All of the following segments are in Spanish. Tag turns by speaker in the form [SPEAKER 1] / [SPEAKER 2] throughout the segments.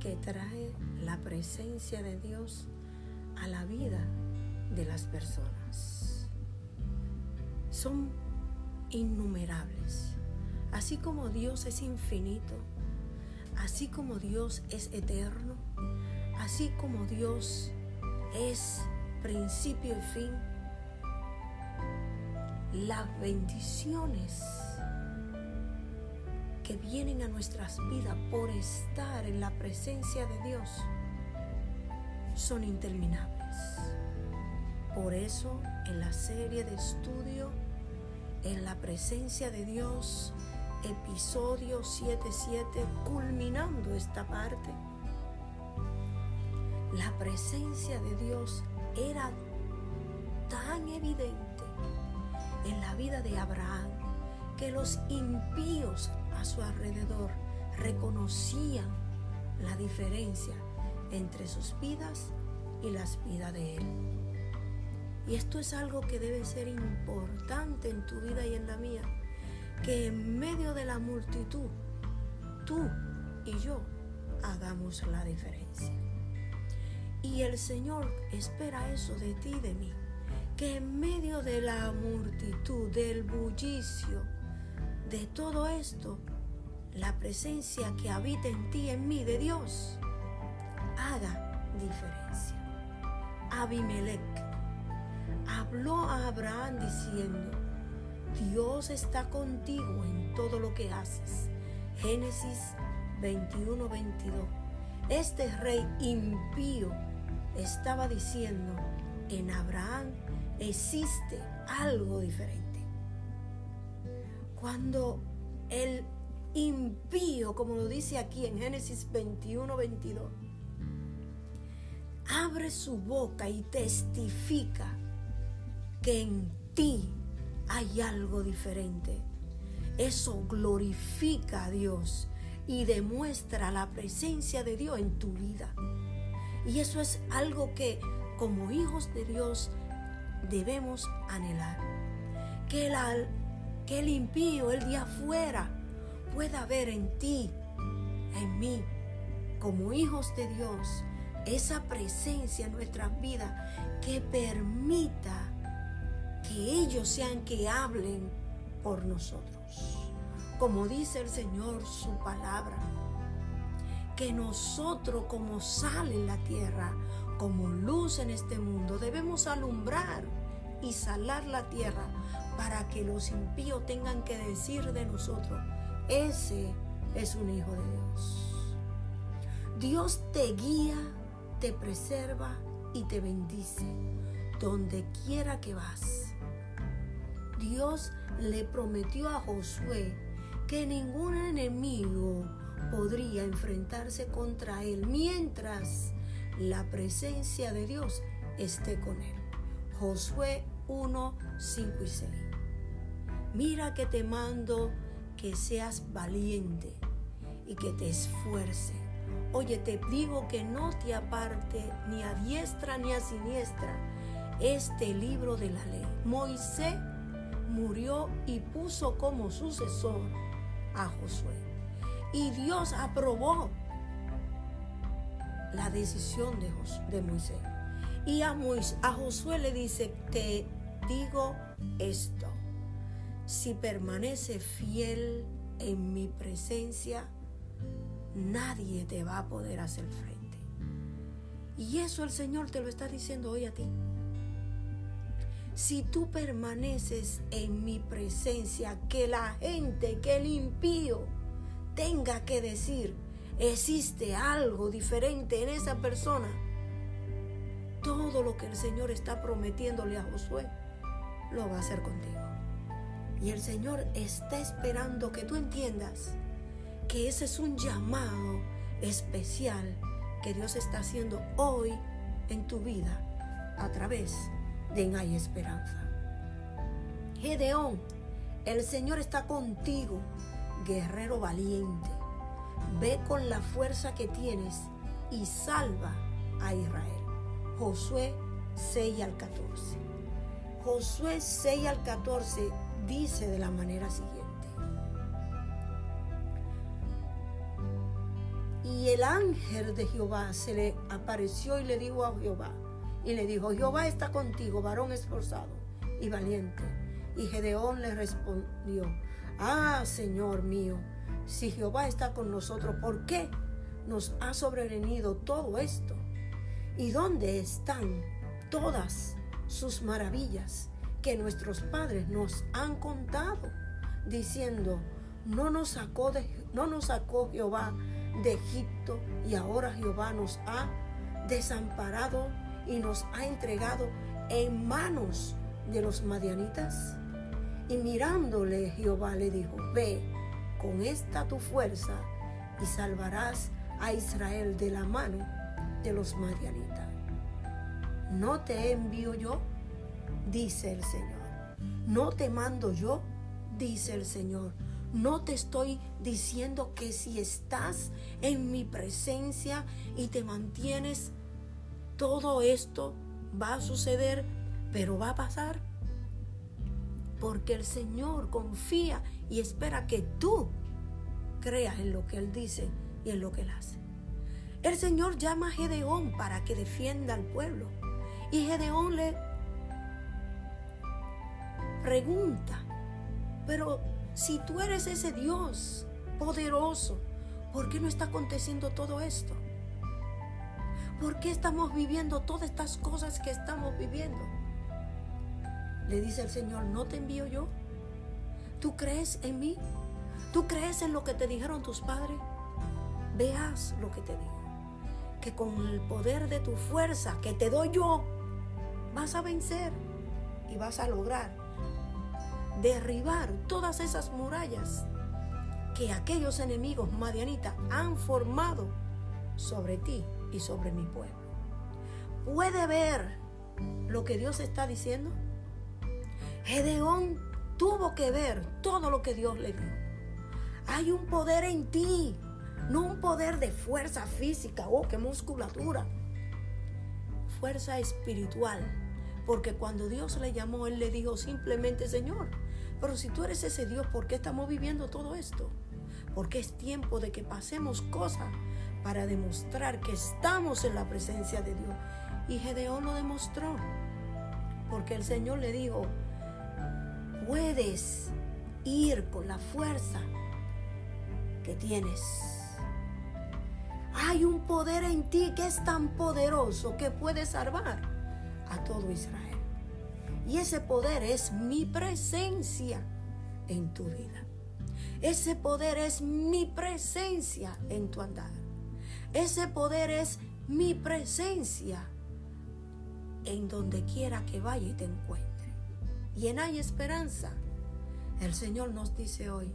[SPEAKER 1] que trae la presencia de Dios a la vida de las personas. Son innumerables. Así como Dios es infinito, así como Dios es eterno, así como Dios es principio y fin, las bendiciones que vienen a nuestras vidas por estar en la presencia de Dios son interminables. Por eso en la serie de estudio en la presencia de Dios, episodio 77, culminando esta parte, la presencia de Dios era tan evidente en la vida de Abraham que los impíos a su alrededor reconocían la diferencia entre sus vidas y las vidas de Él. Y esto es algo que debe ser importante en tu vida y en la mía, que en medio de la multitud, tú y yo hagamos la diferencia. Y el Señor espera eso de ti y de mí, que en medio de la multitud, del bullicio, de todo esto, la presencia que habita en ti, en mí, de Dios, haga diferencia. Abimelech habló a Abraham diciendo, Dios está contigo en todo lo que haces. Génesis 21, 22. Este rey impío estaba diciendo, en Abraham existe algo diferente. Cuando el impío, como lo dice aquí en Génesis 21, 22, abre su boca y testifica que en ti hay algo diferente. Eso glorifica a Dios y demuestra la presencia de Dios en tu vida. Y eso es algo que como hijos de Dios debemos anhelar. Que el, que el impío, el de afuera, pueda ver en ti, en mí, como hijos de Dios, esa presencia en nuestras vidas que permita que ellos sean que hablen por nosotros. Como dice el Señor su palabra, que nosotros como sal en la tierra, como luz en este mundo, debemos alumbrar y salar la tierra para que los impíos tengan que decir de nosotros, ese es un hijo de Dios. Dios te guía, te preserva y te bendice donde quiera que vas. Dios le prometió a Josué que ningún enemigo podría enfrentarse contra él mientras la presencia de Dios esté con él. Josué 1, 5 y 6. Mira que te mando que seas valiente y que te esfuerce. Oye, te digo que no te aparte ni a diestra ni a siniestra este libro de la ley. Moisés murió y puso como sucesor a Josué. Y Dios aprobó la decisión de, Moisés. Y a, a Josué le dice, te digo esto, si permanece fiel en mi presencia, nadie te va a poder hacer frente. Y eso el Señor te lo está diciendo hoy a ti. Si tú permaneces en mi presencia, que la gente, que el impío tenga que decir, existe algo diferente en esa persona, todo lo que el Señor está prometiéndole a Josué, lo va a hacer contigo. Y el Señor está esperando que tú entiendas que ese es un llamado especial que Dios está haciendo hoy en tu vida a través de Hay Esperanza. Gedeón, el Señor está contigo, guerrero valiente. Ve con la fuerza que tienes y salva a Israel. Josué 6 al 14. Josué 6 al 14 dice de la manera siguiente. Y el ángel de Jehová se le apareció y le dijo a Jehová, y le dijo, Jehová está contigo, varón esforzado y valiente. Y Gedeón le respondió, ah, Señor mío, si Jehová está con nosotros, ¿por qué nos ha sobrevenido todo esto? ¿Y dónde están todas sus maravillas que nuestros padres nos han contado, diciendo, no nos sacó, de, no nos sacó Jehová de Egipto y ahora Jehová nos ha desamparado y nos ha entregado en manos de los madianitas? Y mirándole Jehová le dijo, ve con esta tu fuerza y salvarás a Israel de la mano de los madianitas. ¿No te envío yo? Dice el Señor. ¿No te mando yo? Dice el Señor. No te estoy diciendo que si estás en mi presencia y te mantienes, todo esto va a suceder, pero va a pasar. Porque el Señor confía y espera que tú creas en lo que Él dice y en lo que Él hace. El Señor llama a Gedeón para que defienda al pueblo. Y Gedeón le pregunta, pero si tú eres ese Dios poderoso, ¿por qué no está aconteciendo todo esto? ¿Por qué estamos viviendo todas estas cosas que estamos viviendo? Le dice el Señor, ¿no te envío yo? ¿Tú crees en mí? ¿Tú crees en lo que te dijeron tus padres? Veas lo que te digo. Que con el poder de tu fuerza que te doy yo, vas a vencer y vas a lograr derribar todas esas murallas que aquellos enemigos madianitas han formado sobre ti y sobre mi pueblo. ¿Puede ver lo que Dios está diciendo? Gedeón tuvo que ver todo lo que Dios le dio. Hay un poder en ti, no un poder de fuerza física, oh, qué musculatura. Fuerza espiritual. Porque cuando Dios le llamó, Él le dijo simplemente, Señor, pero si tú eres ese Dios, ¿por qué estamos viviendo todo esto? Porque es tiempo de que pasemos cosas para demostrar que estamos en la presencia de Dios. Y Gedeón lo demostró, porque el Señor le dijo, puedes ir con la fuerza que tienes. Hay un poder en ti que es tan poderoso que puede salvar a todo Israel. Y ese poder es mi presencia en tu vida. Ese poder es mi presencia en tu andar. Ese poder es mi presencia en donde quiera que vaya y te encuentre. Y en hay esperanza. El Señor nos dice hoy,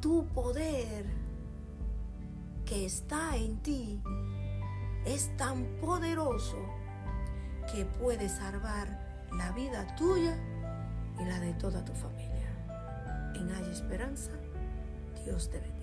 [SPEAKER 1] tu poder que está en ti es tan poderoso que puede salvar la vida tuya y la de toda tu familia. En Hay Esperanza, Dios te bendiga.